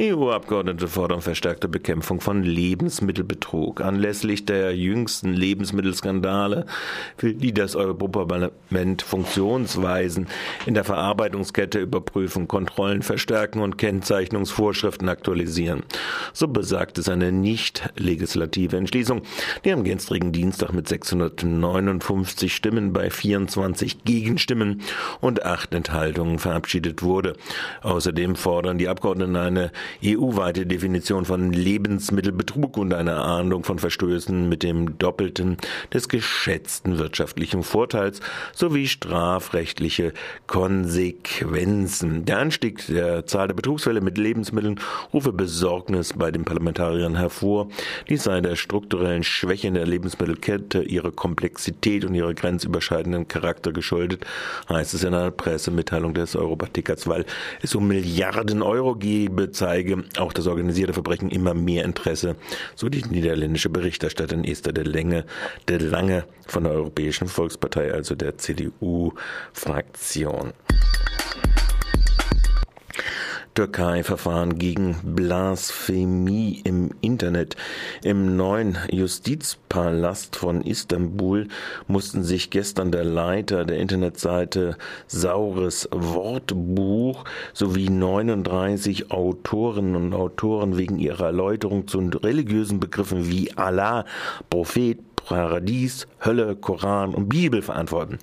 EU-Abgeordnete fordern verstärkte Bekämpfung von Lebensmittelbetrug. Anlässlich der jüngsten Lebensmittelskandale will die das Europaparlament Funktionsweisen in der Verarbeitungskette überprüfen, Kontrollen verstärken und Kennzeichnungsvorschriften aktualisieren. So besagt es eine nicht legislative Entschließung, die am gestrigen Dienstag mit 659 Stimmen bei 24 Gegenstimmen und acht Enthaltungen verabschiedet wurde. Außerdem fordern die Abgeordneten eine EU-weite Definition von Lebensmittelbetrug und eine Ahndung von Verstößen mit dem Doppelten des geschätzten wirtschaftlichen Vorteils sowie strafrechtliche Konsequenzen. Der Anstieg der Zahl der Betrugsfälle mit Lebensmitteln rufe Besorgnis bei den Parlamentariern hervor. Dies sei der strukturellen Schwäche in der Lebensmittelkette, ihre Komplexität und ihre grenzüberschreitenden Charakter geschuldet, heißt es in einer Pressemitteilung des Europatickers, weil es um Milliarden Euro gebe, zeige auch das organisierte Verbrechen immer mehr Interesse, so die niederländische Berichterstatterin Esther de Lange, de Lange von der Europäischen Volkspartei, also der CDU-Fraktion. Türkei-Verfahren gegen Blasphemie im Internet. Im neuen Justizpalast von Istanbul mussten sich gestern der Leiter der Internetseite Saures Wortbuch sowie 39 Autorinnen und Autoren wegen ihrer Erläuterung zu religiösen Begriffen wie Allah, Prophet, Paradies, Hölle, Koran und Bibel verantworten.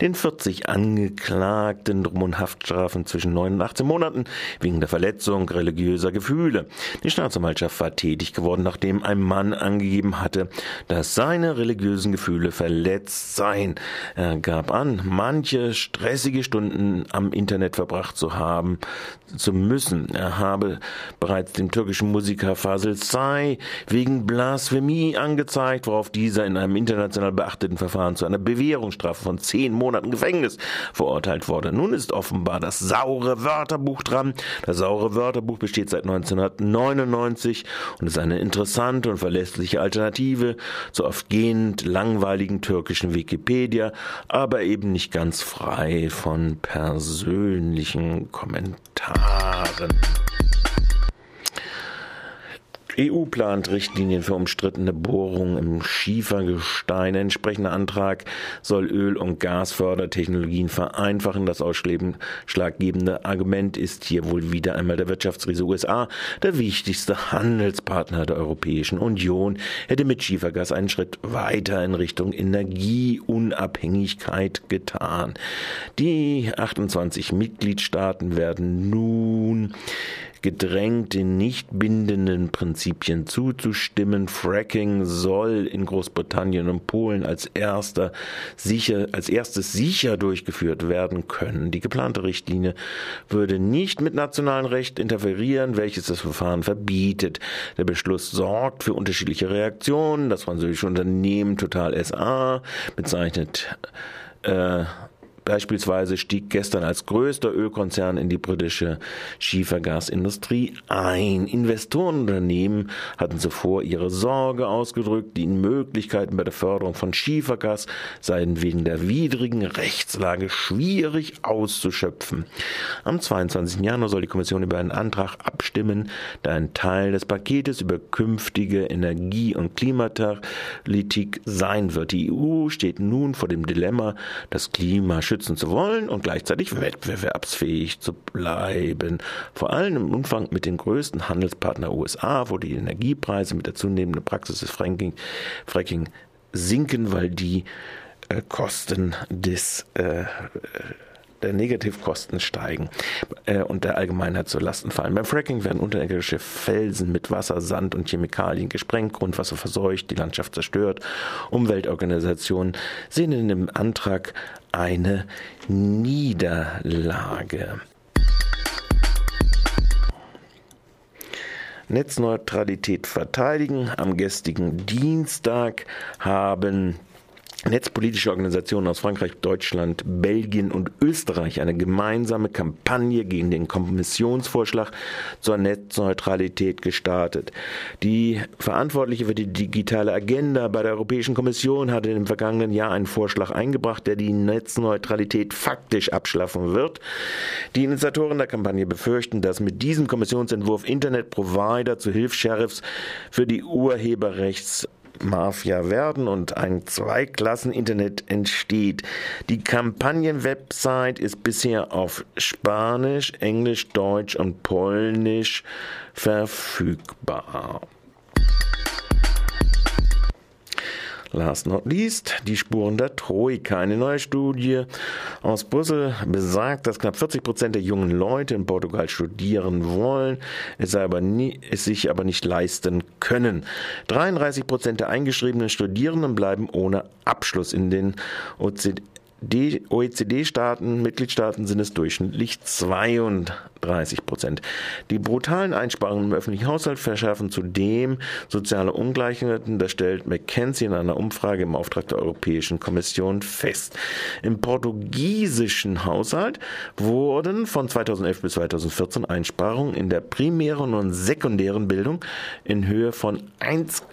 Den 40 Angeklagten drohen Haftstrafen zwischen 9 und 18 Monaten wegen der Verletzung religiöser Gefühle. Die Staatsanwaltschaft war tätig geworden, nachdem ein Mann angegeben hatte, dass seine religiösen Gefühle verletzt seien. Er gab an, manche stressige Stunden am Internet verbracht zu haben, zu müssen. Er habe bereits den türkischen Musiker Fasil Say wegen Blasphemie angezeigt, worauf dieser in einem international beachteten Verfahren zu einer Bewährungsstrafe von zehn Monaten Gefängnis verurteilt wurde. Nun ist offenbar das saure Wörterbuch dran. Das saure Wörterbuch besteht seit 1999 und ist eine interessante und verlässliche Alternative zur oft gehend langweiligen türkischen Wikipedia, aber eben nicht ganz frei von persönlichen Kommentaren. EU plant Richtlinien für umstrittene Bohrungen im Schiefergestein. Ein entsprechender Antrag soll Öl- und Gasfördertechnologien vereinfachen. Das ausschlaggebende Argument ist hier wohl wieder einmal der Wirtschaftsriese USA, der wichtigste Handelspartner der Europäischen Union, hätte mit Schiefergas einen Schritt weiter in Richtung Energieunabhängigkeit getan. Die 28 Mitgliedstaaten werden nun gedrängt, den nicht bindenden Prinzipien zuzustimmen. Fracking soll in Großbritannien und Polen als erster sicher, als erstes sicher durchgeführt werden können. Die geplante Richtlinie würde nicht mit nationalem Recht interferieren, welches das Verfahren verbietet. Der Beschluss sorgt für unterschiedliche Reaktionen. Das französische Unternehmen Total SA bezeichnet äh, Beispielsweise stieg gestern als größter Ölkonzern in die britische Schiefergasindustrie ein. Investorenunternehmen hatten zuvor ihre Sorge ausgedrückt, die Möglichkeiten bei der Förderung von Schiefergas seien wegen der widrigen Rechtslage schwierig auszuschöpfen. Am 22. Januar soll die Kommission über einen Antrag abstimmen, der ein Teil des Paketes über künftige Energie- und Klimapolitik sein wird. Die EU steht nun vor dem Dilemma, das Klimaschutz schützen zu wollen und gleichzeitig wettbewerbsfähig zu bleiben. Vor allem im Umfang mit dem größten Handelspartner USA, wo die Energiepreise mit der zunehmenden Praxis des Fracking, Fracking sinken, weil die äh, Kosten des äh, der Negativkosten steigen äh, und der Allgemeinheit zur Lasten fallen. Beim Fracking werden unterirdische Felsen mit Wasser, Sand und Chemikalien gesprengt, Grundwasser verseucht, die Landschaft zerstört. Umweltorganisationen sehen in dem Antrag eine Niederlage. Netzneutralität verteidigen. Am gestrigen Dienstag haben netzpolitische Organisationen aus Frankreich, Deutschland, Belgien und Österreich eine gemeinsame Kampagne gegen den Kommissionsvorschlag zur Netzneutralität gestartet. Die Verantwortliche für die digitale Agenda bei der Europäischen Kommission hatte im vergangenen Jahr einen Vorschlag eingebracht, der die Netzneutralität faktisch abschaffen wird. Die Initiatoren der Kampagne befürchten, dass mit diesem Kommissionsentwurf Internetprovider zu Hilfs-Sheriffs für die Urheberrechts Mafia werden und ein Zweiklassen-Internet entsteht. Die Kampagnenwebsite ist bisher auf Spanisch, Englisch, Deutsch und Polnisch verfügbar. Last not least, die Spuren der Troika. Eine neue Studie aus Brüssel besagt, dass knapp 40 Prozent der jungen Leute in Portugal studieren wollen, es, aber nie, es sich aber nicht leisten können. 33 Prozent der eingeschriebenen Studierenden bleiben ohne Abschluss in den OECD-Staaten, Mitgliedstaaten sind es durchschnittlich 32 30 Prozent. Die brutalen Einsparungen im öffentlichen Haushalt verschärfen zudem soziale Ungleichheiten. Das stellt McKenzie in einer Umfrage im Auftrag der Europäischen Kommission fest. Im portugiesischen Haushalt wurden von 2011 bis 2014 Einsparungen in der primären und sekundären Bildung in Höhe von 1,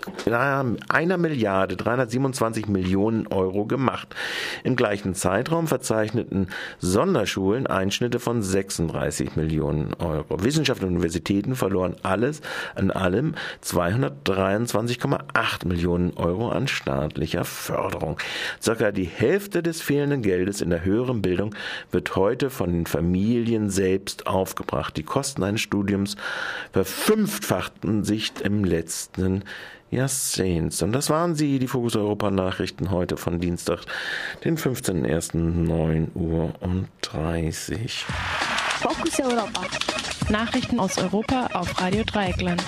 einer Milliarde 327 Millionen Euro gemacht. Im gleichen Zeitraum verzeichneten Sonderschulen Einschnitte von 36 Millionen Euro. Wissenschaft und Universitäten verloren alles an allem 223,8 Millionen Euro an staatlicher Förderung. Circa die Hälfte des fehlenden Geldes in der höheren Bildung wird heute von den Familien selbst aufgebracht. Die Kosten eines Studiums verfünffachten sich im letzten Jahrzehnts. Und das waren sie, die Fokus Europa Nachrichten heute von Dienstag, den 15.01.09 Uhr und 30. Fokus Europa. Nachrichten aus Europa auf Radio Dreieckland.